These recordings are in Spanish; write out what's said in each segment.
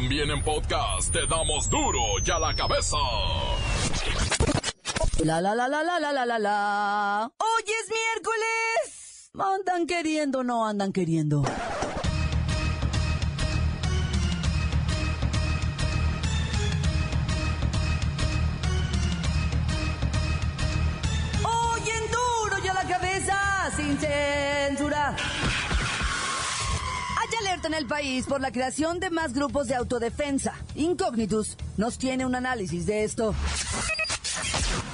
También en podcast te damos duro y a la cabeza. La la la la la la la la la. Hoy es miércoles. Andan queriendo, no andan queriendo. Hoy en duro y a la cabeza, sin censura. En el país por la creación de más grupos de autodefensa. Incognitus nos tiene un análisis de esto.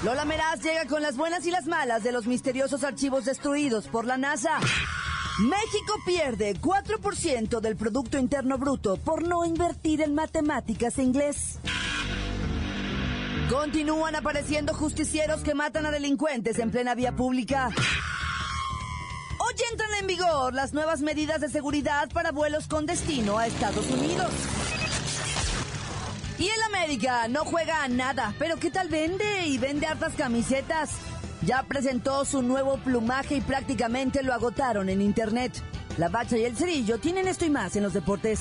Lola Meraz llega con las buenas y las malas de los misteriosos archivos destruidos por la NASA. México pierde 4% del Producto Interno Bruto por no invertir en matemáticas e inglés. Continúan apareciendo justicieros que matan a delincuentes en plena vía pública. Hoy entran en vigor las nuevas medidas de seguridad para vuelos con destino a Estados Unidos. Y el América no juega a nada, pero ¿qué tal vende? Y vende hartas camisetas. Ya presentó su nuevo plumaje y prácticamente lo agotaron en internet. La bacha y el cerillo tienen esto y más en los deportes.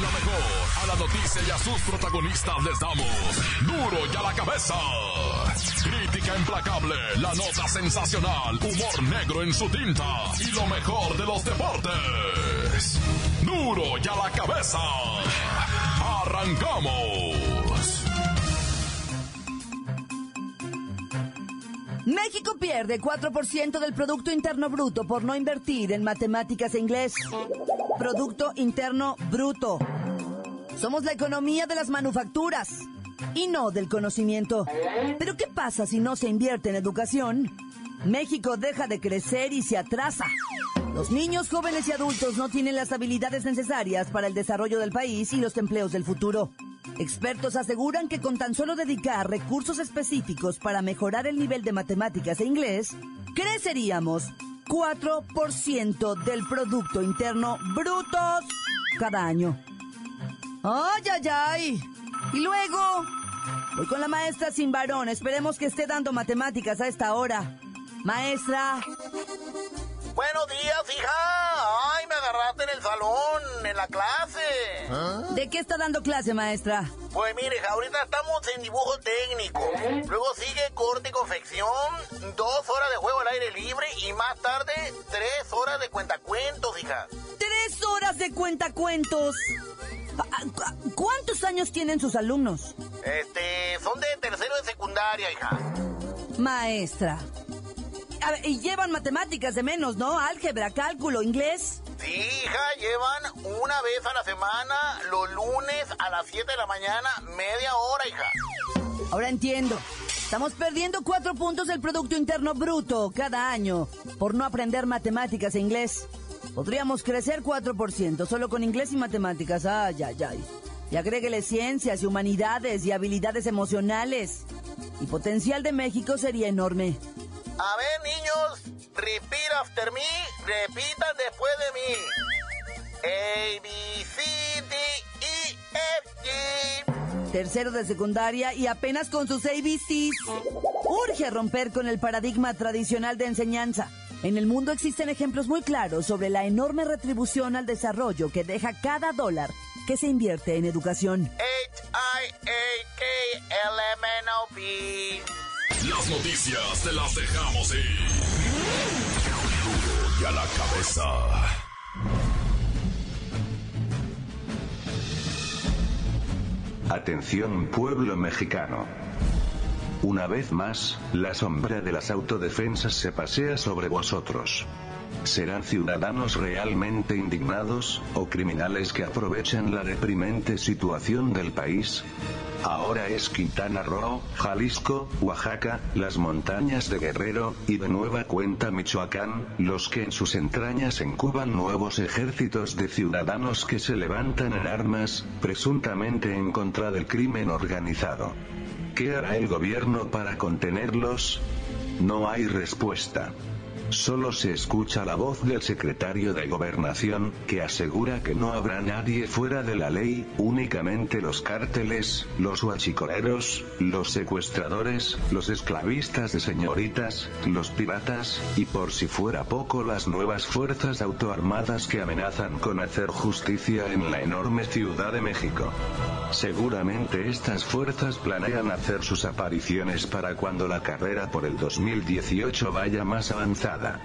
Lo mejor, a la noticia y a sus protagonistas les damos duro y a la cabeza. Crítica implacable, la nota sensacional, humor negro en su tinta y lo mejor de los deportes. Duro y a la cabeza. Arrancamos. México pierde 4% del Producto Interno Bruto por no invertir en matemáticas e inglés. Producto Interno Bruto. Somos la economía de las manufacturas y no del conocimiento. Pero ¿qué pasa si no se invierte en educación? México deja de crecer y se atrasa. Los niños, jóvenes y adultos no tienen las habilidades necesarias para el desarrollo del país y los empleos del futuro. Expertos aseguran que con tan solo dedicar recursos específicos para mejorar el nivel de matemáticas e inglés, creceríamos 4% del Producto Interno Brutos cada año. ¡Ay, ay, ay! Y luego, voy con la maestra sin varón. Esperemos que esté dando matemáticas a esta hora. Maestra, Buenos días, hija. Ay, me agarraste en el salón, en la clase. ¿de qué está dando clase, maestra? Pues mire, hija, ahorita estamos en dibujo técnico. Luego sigue corte y confección, dos horas de juego al aire libre más tarde tres horas de cuentacuentos, hija. Tres horas de cuentacuentos. Ah, cu- ¿Cuántos años tienen sus alumnos? Este, son de tercero de secundaria, hija. Maestra. A ver, y llevan matemáticas de menos, ¿no? Álgebra, cálculo, inglés. Sí, hija, llevan una vez a la semana, los lunes a las 7 de la mañana, media hora, hija. Ahora entiendo. Estamos perdiendo cuatro puntos del Producto Interno Bruto cada año por no aprender matemáticas e inglés. Podríamos crecer 4% solo con inglés y matemáticas. Ay, ay, ay. Y agréguele ciencias y humanidades y habilidades emocionales. Y potencial de México sería enorme. A ver, niños, repeat after me, repitan después de mí. A, B, C, D, E, F, G. tercero de secundaria y apenas con sus ABCs. Urge romper con el paradigma tradicional de enseñanza. En el mundo existen ejemplos muy claros sobre la enorme retribución al desarrollo que deja cada dólar que se invierte en educación. H, I, A, K, L, M, N, O, P. Las noticias te las dejamos ir. Y a la cabeza. Atención pueblo mexicano. Una vez más, la sombra de las autodefensas se pasea sobre vosotros. ¿Serán ciudadanos realmente indignados, o criminales que aprovechan la deprimente situación del país? Ahora es Quintana Roo, Jalisco, Oaxaca, las montañas de Guerrero, y de nueva cuenta Michoacán, los que en sus entrañas incuban nuevos ejércitos de ciudadanos que se levantan en armas, presuntamente en contra del crimen organizado. ¿Qué hará el gobierno para contenerlos? No hay respuesta. Solo se escucha la voz del secretario de Gobernación, que asegura que no habrá nadie fuera de la ley, únicamente los cárteles, los huachicoleros, los secuestradores, los esclavistas de señoritas, los piratas, y por si fuera poco las nuevas fuerzas autoarmadas que amenazan con hacer justicia en la enorme Ciudad de México. Seguramente estas fuerzas planean hacer sus apariciones para cuando la carrera por el 2018 vaya más avanzada.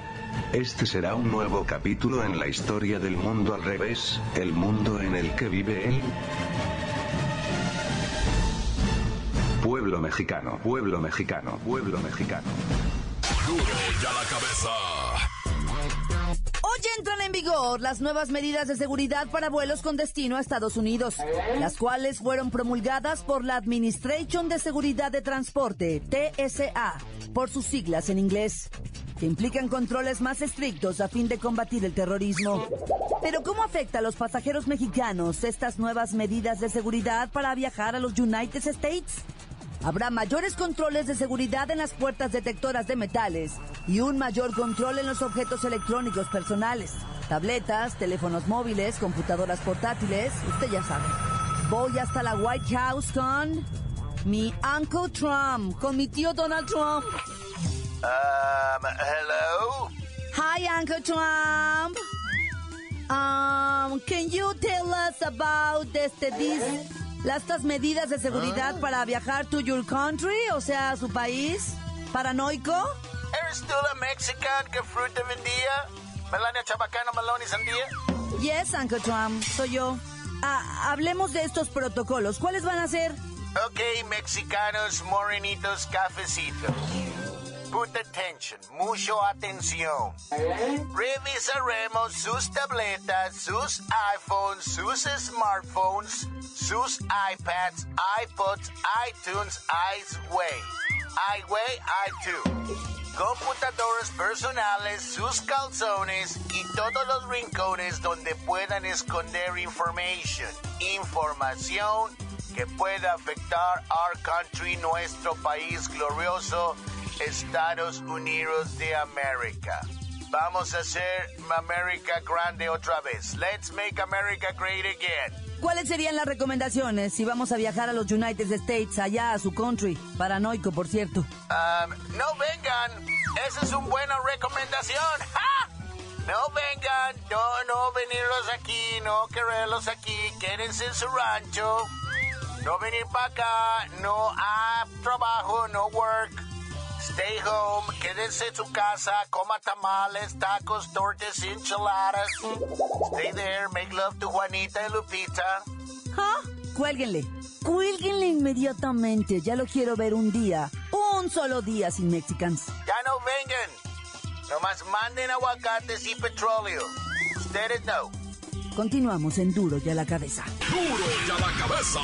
Este será un nuevo capítulo en la historia del mundo al revés, el mundo en el que vive él. Pueblo mexicano, pueblo mexicano, pueblo mexicano. Duro ya la cabeza. Hoy entran en vigor las nuevas medidas de seguridad para vuelos con destino a Estados Unidos, las cuales fueron promulgadas por la Administration de Seguridad de Transporte, TSA, por sus siglas en inglés, que implican controles más estrictos a fin de combatir el terrorismo. Pero ¿cómo afecta a los pasajeros mexicanos estas nuevas medidas de seguridad para viajar a los United States? Habrá mayores controles de seguridad en las puertas detectoras de metales y un mayor control en los objetos electrónicos personales, tabletas, teléfonos móviles, computadoras portátiles, usted ya sabe. Voy hasta la White House con mi Uncle Trump, con mi tío Donald Trump. Um, hello? Hi, Uncle Trump. Um, can you tell us about este, this, las estas medidas de seguridad para viajar to your country, o sea, a su país? ¿Paranoico? ¿Eres tú la mexican que fruta vendía? Melania Chabacano, Maloney Sandía. Yes, Uncle Trump, soy yo. Ah, hablemos de estos protocolos. ¿Cuáles van a ser? Ok, mexicanos, morenitos, cafecitos. Put attention, mucho atención. Revisaremos sus tabletas, sus iPhones, sus smartphones, sus iPads, iPods, iTunes, iWay, iWay, iTunes. Computadoras personales, sus calzones y todos los rincones donde puedan esconder information, información que pueda afectar our country, nuestro país glorioso, Estados Unidos de América. Vamos a hacer América grande otra vez. Let's make America great again. ¿Cuáles serían las recomendaciones si vamos a viajar a los United States, allá a su country? Paranoico, por cierto. Um, no vengan. Esa es una buena recomendación. ¡Ja! No vengan. No, no venirlos aquí. No quererlos aquí. Quédense en su rancho. No venir para acá. No a trabajo. No work. Stay home, quédense en su casa, coma tamales, tacos, tortas, enchiladas. Stay there, make love to Juanita y Lupita. ¿Ah? Cuélguenle. Cuélguenle inmediatamente. Ya lo quiero ver un día. Un solo día sin Mexicans. Ya no vengan. Nomás manden aguacates y petróleo. Ustedes no. Continuamos en Duro y a la cabeza. Duro ya la cabeza.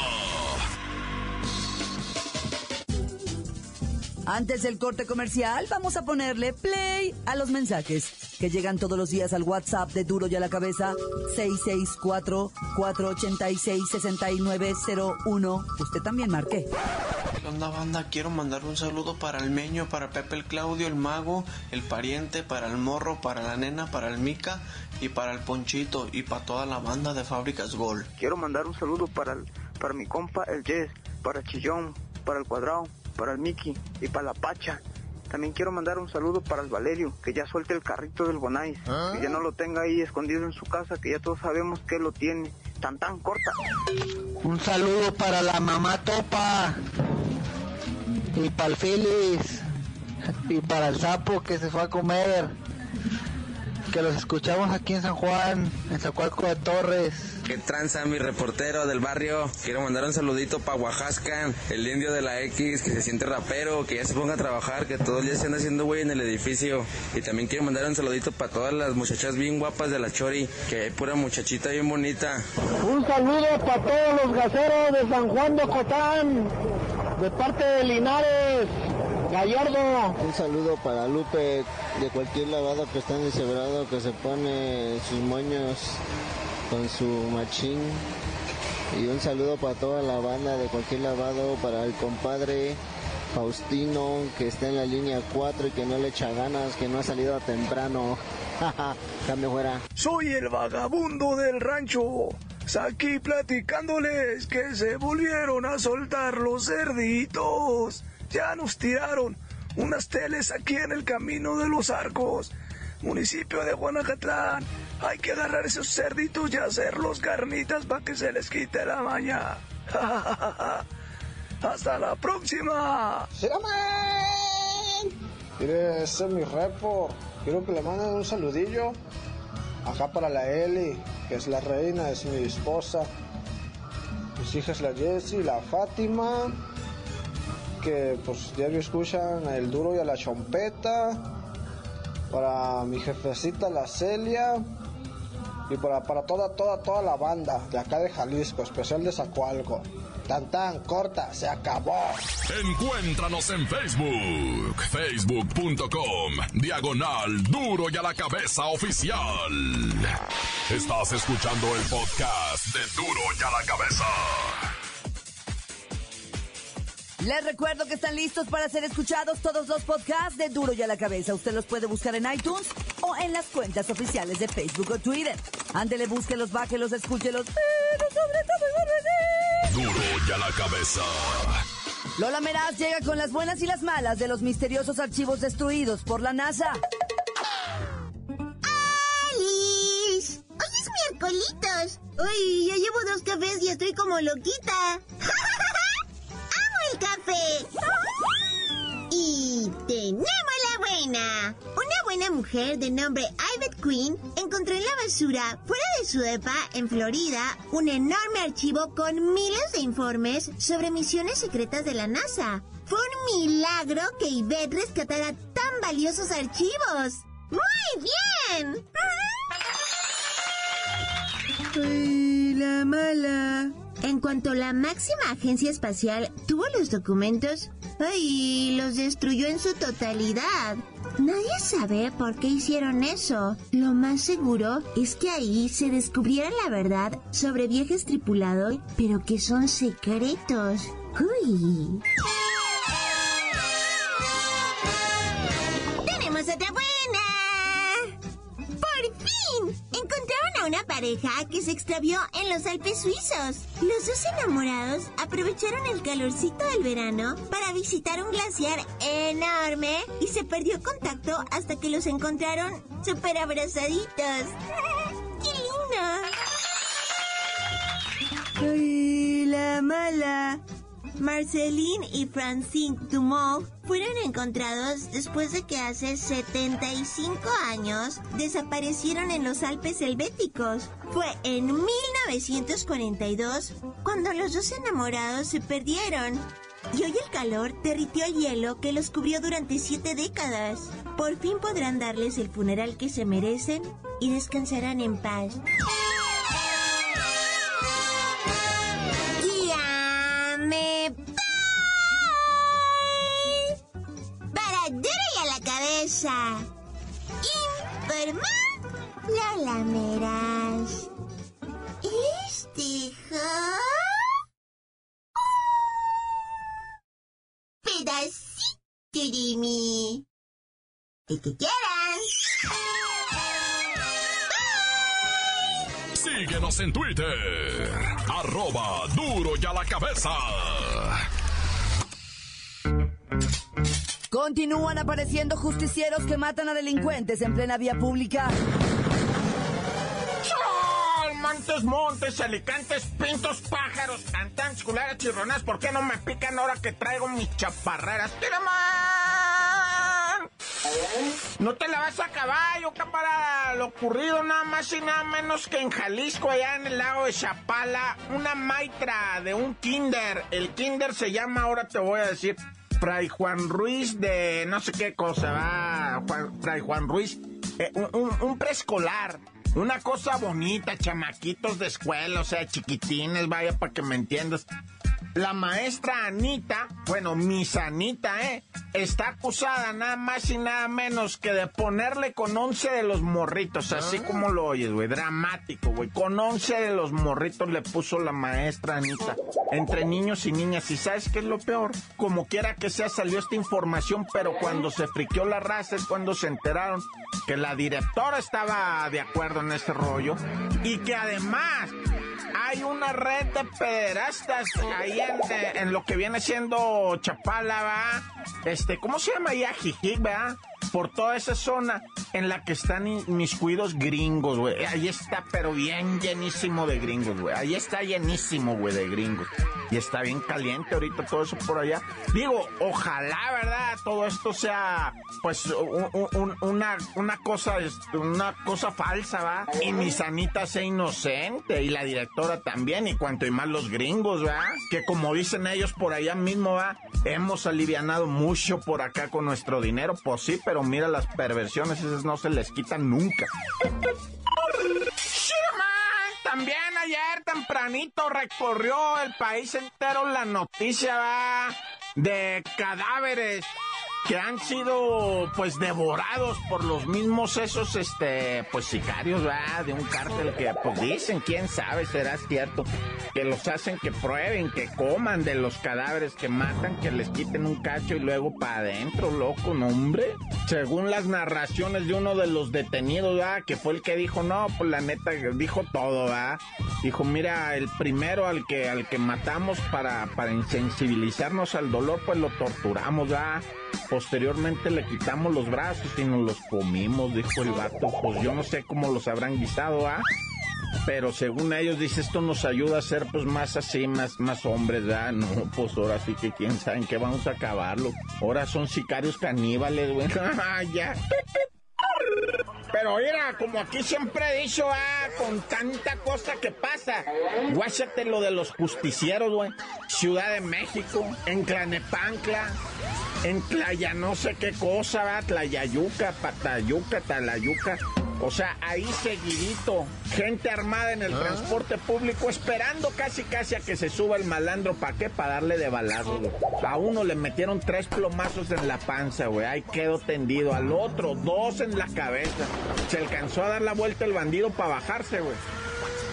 Antes del corte comercial, vamos a ponerle play a los mensajes que llegan todos los días al WhatsApp de Duro y a la Cabeza 664-486-6901. Usted también marque. ¿Qué onda, banda? Quiero mandar un saludo para el Meño, para Pepe el Claudio, el Mago, el Pariente, para el Morro, para la Nena, para el Mica y para el Ponchito y para toda la banda de Fábricas Gol. Quiero mandar un saludo para, el- para mi compa, el Jess, para Chillón, para el Cuadrado, para el Mickey y para la Pacha. También quiero mandar un saludo para el Valerio, que ya suelte el carrito del Bonais, que ya no lo tenga ahí escondido en su casa, que ya todos sabemos que lo tiene. Tan tan corta. Un saludo para la mamá Topa y para el Félix y para el sapo que se fue a comer. Que los escuchamos aquí en San Juan, en Zacualco de Torres. ¿Qué tranza mi reportero del barrio? Quiero mandar un saludito para Oaxaca, el indio de la X, que se siente rapero, que ya se ponga a trabajar, que todo el día se anda haciendo güey en el edificio. Y también quiero mandar un saludito para todas las muchachas bien guapas de la Chori, que hay pura muchachita bien bonita. Un saludo para todos los gaseros de San Juan de Ocotán, de parte de Linares, Gallardo. Un saludo para Lupe de cualquier lavado que está en deshebrado que se pone sus moños con su machín. Y un saludo para toda la banda de cualquier lavado, para el compadre Faustino, que está en la línea 4 y que no le echa ganas, que no ha salido temprano. Cambio fuera. Soy el vagabundo del rancho. Aquí platicándoles que se volvieron a soltar los cerditos. Ya nos tiraron unas teles aquí en el camino de los arcos, municipio de Guanacatlán. Hay que agarrar esos cerditos y hacerlos carnitas para que se les quite la maña. Hasta la próxima. Mire, ese es mi repo. Quiero que le manden un saludillo. Acá para la Eli, que es la reina, es mi esposa. Mis hijas, la Jessie, la Fátima, que pues diario escuchan el duro y a la chompeta. Para mi jefecita, la Celia. Y para, para toda, toda, toda la banda de acá de Jalisco, especial de Zacualco. Tan tan, corta, se acabó. Encuéntranos en Facebook, facebook.com, diagonal duro y a la cabeza oficial. Estás escuchando el podcast de duro y a la cabeza. Les recuerdo que están listos para ser escuchados todos los podcasts de Duro y a la Cabeza. Usted los puede buscar en iTunes o en las cuentas oficiales de Facebook o Twitter. Ándele, búsquelos, bájelos, escúchelos, pero sobre todo, Duro y a la cabeza. Lola Meraz llega con las buenas y las malas de los misteriosos archivos destruidos por la NASA. ¡Alice! ¡Hoy es miércolitos! ¡Uy! Ya llevo dos cafés y estoy como loquita. ¡Amo café! Y tenemos la buena. Una buena mujer de nombre Ivette Queen encontró en la basura, fuera de su depa, en Florida, un enorme archivo con miles de informes sobre misiones secretas de la NASA. Fue un milagro que Ivette rescatara tan valiosos archivos. ¡Muy bien! Ay, la mala. En cuanto la máxima agencia espacial tuvo los documentos, ay, los destruyó en su totalidad. Nadie sabe por qué hicieron eso. Lo más seguro es que ahí se descubriera la verdad sobre viajes tripulados, pero que son secretos. Uy. Pareja que se extravió en los Alpes suizos. Los dos enamorados aprovecharon el calorcito del verano para visitar un glaciar enorme y se perdió contacto hasta que los encontraron súper abrazaditos. ¡Qué lindo! ¡Ay, la mala! Marceline y Francine Dumont fueron encontrados después de que hace 75 años desaparecieron en los Alpes helvéticos. Fue en 1942 cuando los dos enamorados se perdieron. Y hoy el calor derritió el hielo que los cubrió durante siete décadas. Por fin podrán darles el funeral que se merecen y descansarán en paz. Meras. Este ja- pedacito de mí. El que quieran. Síguenos en Twitter, arroba duro y a la cabeza. Continúan apareciendo justicieros que matan a delincuentes en plena vía pública. Montes, montes, alicantes, pintos, pájaros, cantantes, culeras, chirronas, ¿por qué no me pican ahora que traigo mis chaparreras? ¡Tira, man! No te la vas a caballo, camarada. Lo ocurrido nada más y nada menos que en Jalisco, allá en el lago de Chapala, una maitra de un kinder. El kinder se llama, ahora te voy a decir, Fray Juan Ruiz de no sé qué cosa, va, Juan- Fray Juan Ruiz, eh, un, un- un preescolar. Una cosa bonita, chamaquitos de escuela, o sea, chiquitines, vaya, para que me entiendas. La maestra Anita, bueno, mis Anita, ¿eh? Está acusada nada más y nada menos que de ponerle con 11 de los morritos, así Ah. como lo oyes, güey, dramático, güey. Con 11 de los morritos le puso la maestra Anita, entre niños y niñas. ¿Y sabes qué es lo peor? Como quiera que sea, salió esta información, pero cuando se friqueó la raza es cuando se enteraron que la directora estaba de acuerdo en ese rollo y que además hay una red de pederastas ahí en, en lo que viene siendo Chapala, ¿va? Este, ¿cómo se llama ahí? Ajijic, ¿va? Por toda esa zona en la que están i- mis cuidos gringos, güey. Ahí está, pero bien llenísimo de gringos, güey. Ahí está llenísimo, güey, de gringos. Y está bien caliente ahorita todo eso por allá. Digo, ojalá, ¿verdad? Todo esto sea, pues, un- un- un- una, una cosa, una cosa falsa, ¿va? Y mi sanita sea inocente. Y la directora también. Y cuanto y más los gringos, ¿va? Que como dicen ellos por allá mismo, ¿va? Hemos alivianado mucho por acá con nuestro dinero. Pues sí, pero mira las perversiones, esas no se les quitan nunca. También ayer tempranito recorrió el país entero la noticia de cadáveres que han sido pues devorados por los mismos esos este pues sicarios ¿va? de un cártel que pues dicen quién sabe será cierto que los hacen que prueben que coman de los cadáveres que matan que les quiten un cacho y luego para adentro loco no hombre según las narraciones de uno de los detenidos ¿va? que fue el que dijo no pues la neta dijo todo ¿va? dijo mira el primero al que al que matamos para para insensibilizarnos al dolor pues lo torturamos ¿va? Posteriormente le quitamos los brazos y nos los comimos, dijo el vato. Pues yo no sé cómo los habrán guisado, ¿ah? Pero según ellos dice esto nos ayuda a ser pues más así, más, más hombres, ¿verdad? No, pues ahora sí que quién sabe en qué vamos a acabarlo. Ahora son sicarios caníbales, güey. Ya. Pero mira, como aquí siempre he dicho, ah, con tanta cosa que pasa, guáchate lo de los justicieros, güey. Ciudad de México, en Clanepancla, en Tlaya no sé qué cosa, va, Tlayayuca, Patayuca, Talayuca. O sea, ahí seguidito, gente armada en el transporte público esperando casi casi a que se suba el malandro, ¿para qué? Para darle de balazo, güey. A uno le metieron tres plomazos en la panza, güey, ahí quedó tendido. Al otro, dos en la cabeza. Se alcanzó a dar la vuelta el bandido para bajarse, güey.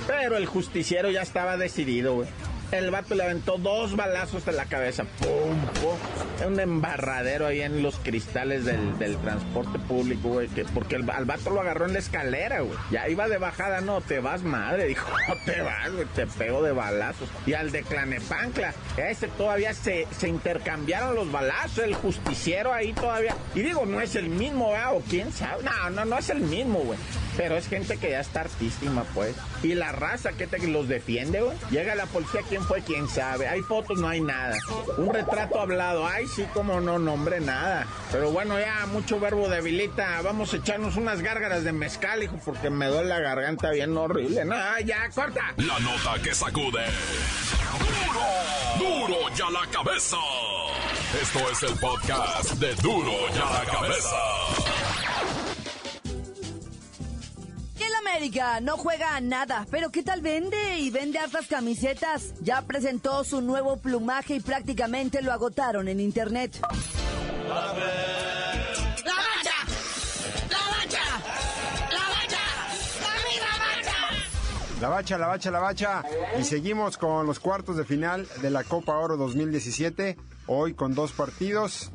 Pero el justiciero ya estaba decidido, güey. El vato le aventó dos balazos en la cabeza. Pum. Un embarradero ahí en los cristales del, del transporte público, güey. Que, porque el, al vato lo agarró en la escalera, güey. Ya iba de bajada, no, te vas madre. Dijo, no te vas, güey, te pego de balazos. Y al de Clanepancla, ese todavía se, se intercambiaron los balazos. El justiciero ahí todavía. Y digo, no es el mismo, ¿verdad? O quién sabe. No, no, no es el mismo, güey. Pero es gente que ya está artísima, pues. Y la raza que te los defiende, güey. Llega la policía, ¿quién fue? ¿Quién sabe? Hay fotos, no hay nada. Un retrato hablado, ay, sí, como no, nombre, nada. Pero bueno, ya mucho verbo debilita. Vamos a echarnos unas gárgaras de mezcal, hijo, porque me duele la garganta bien horrible. No, ya, corta. La nota que sacude. ¡Duro! ¡Duro ya la cabeza! Esto es el podcast de Duro ya la cabeza. América no juega a nada, pero ¿qué tal vende? Y vende hartas camisetas. Ya presentó su nuevo plumaje y prácticamente lo agotaron en internet. ¡La bacha! ¡La bacha! ¡La bacha! ¡Dame la bacha! La bacha, la bacha, la bacha. Y seguimos con los cuartos de final de la Copa Oro 2017. Hoy con dos partidos.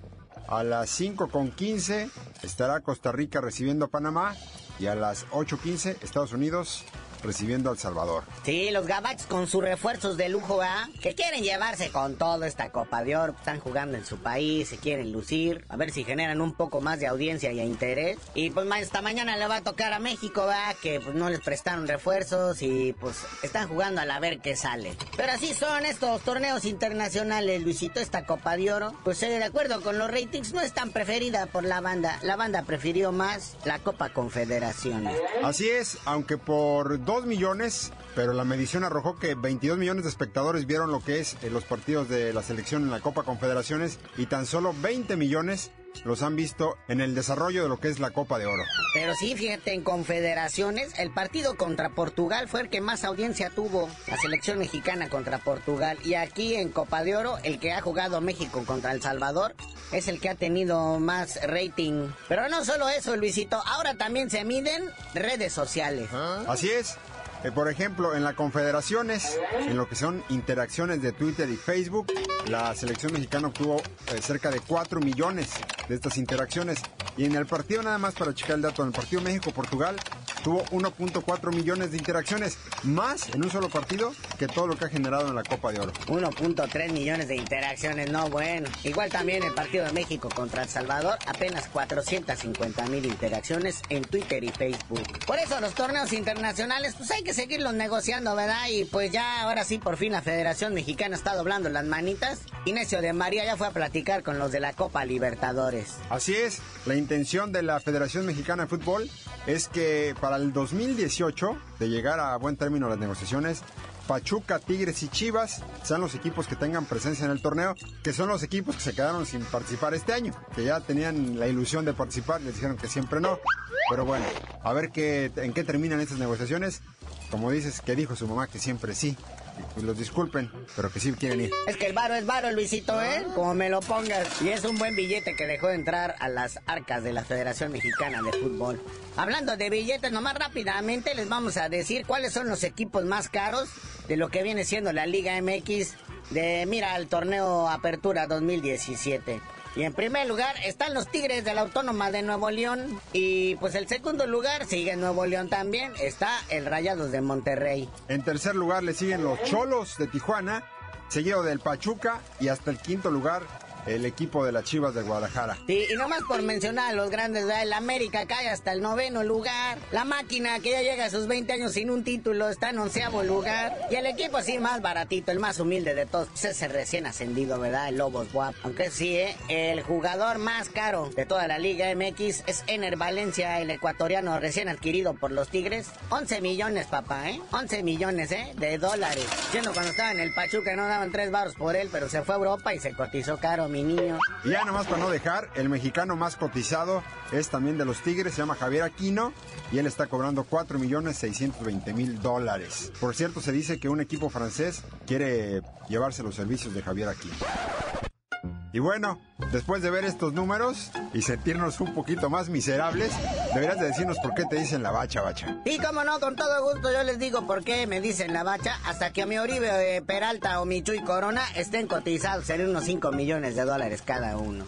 A las 5 con 15 estará Costa Rica recibiendo a Panamá. Y a las 8.15 Estados Unidos recibiendo a El Salvador. Sí, los Gabachs con sus refuerzos de lujo, ¿ah? Que quieren llevarse con todo esta Copa de Oro. Están jugando en su país, se quieren lucir. A ver si generan un poco más de audiencia y interés. Y pues esta mañana le va a tocar a México, ¿ah? Que pues no les prestaron refuerzos y pues están jugando a la ver qué sale. Pero así son estos torneos internacionales, Luisito. Esta Copa de Oro, pues eh, de acuerdo con los ratings, no es tan preferida por la banda. La banda prefirió más la Copa Confederaciones. Así es, aunque por 2 millones, pero la medición arrojó que 22 millones de espectadores vieron lo que es eh, los partidos de la selección en la Copa Confederaciones y tan solo 20 millones los han visto en el desarrollo de lo que es la Copa de Oro. Pero sí, fíjate, en confederaciones, el partido contra Portugal fue el que más audiencia tuvo, la selección mexicana contra Portugal. Y aquí en Copa de Oro, el que ha jugado México contra El Salvador es el que ha tenido más rating. Pero no solo eso, Luisito, ahora también se miden redes sociales. Así es. Eh, por ejemplo, en las confederaciones, en lo que son interacciones de Twitter y Facebook, la selección mexicana obtuvo eh, cerca de 4 millones de estas interacciones. Y en el partido, nada más para checar el dato, en el partido México-Portugal, tuvo 1.4 millones de interacciones, más en un solo partido que todo lo que ha generado en la Copa de Oro. 1.3 millones de interacciones, no bueno. Igual también el partido de México contra El Salvador, apenas 450 mil interacciones en Twitter y Facebook. Por eso los torneos internacionales, pues hay que seguirlos negociando, ¿verdad? Y pues ya, ahora sí, por fin la Federación Mexicana está doblando las manitas. Inesio de María ya fue a platicar con los de la Copa Libertadores. Así es, la intención de la Federación Mexicana de Fútbol es que para el 2018, de llegar a buen término las negociaciones, Pachuca, Tigres y Chivas sean los equipos que tengan presencia en el torneo, que son los equipos que se quedaron sin participar este año, que ya tenían la ilusión de participar, les dijeron que siempre no. Pero bueno, a ver qué, en qué terminan estas negociaciones. Como dices, que dijo su mamá que siempre sí. Pues los disculpen, pero que sí quieren ir. Es que el varo es varo, Luisito, ¿eh? Como me lo pongas. Y es un buen billete que dejó entrar a las arcas de la Federación Mexicana de Fútbol. Hablando de billetes, nomás rápidamente les vamos a decir cuáles son los equipos más caros de lo que viene siendo la Liga MX de, mira, el torneo Apertura 2017. Y en primer lugar están los Tigres de la Autónoma de Nuevo León. Y pues el segundo lugar sigue Nuevo León también. Está el Rayados de Monterrey. En tercer lugar le siguen los Cholos de Tijuana, seguido del Pachuca y hasta el quinto lugar el equipo de las Chivas de Guadalajara. Sí, y nomás por mencionar a los grandes, ¿verdad? el América cae hasta el noveno lugar, la máquina que ya llega a sus 20 años sin un título está en onceavo lugar, y el equipo así más baratito, el más humilde de todos, pues es recién ascendido, ¿verdad? El Lobos Guap. Aunque sí, ¿eh? el jugador más caro de toda la Liga MX es Ener Valencia, el ecuatoriano recién adquirido por los Tigres. 11 millones, papá, ¿eh? 11 millones, ¿eh? De dólares. Siendo cuando estaba en el Pachuca no daban tres baros por él, pero se fue a Europa y se cotizó caro, mi Y ya nomás para no dejar, el mexicano más cotizado es también de los Tigres, se llama Javier Aquino y él está cobrando 4 millones 620 mil dólares. Por cierto, se dice que un equipo francés quiere llevarse los servicios de Javier Aquino. Y bueno, después de ver estos números y sentirnos un poquito más miserables, deberías de decirnos por qué te dicen la bacha, bacha. Y como no, con todo gusto yo les digo por qué me dicen la bacha hasta que a mi Oribe eh, Peralta o mi Chuy Corona estén cotizados en unos 5 millones de dólares cada uno.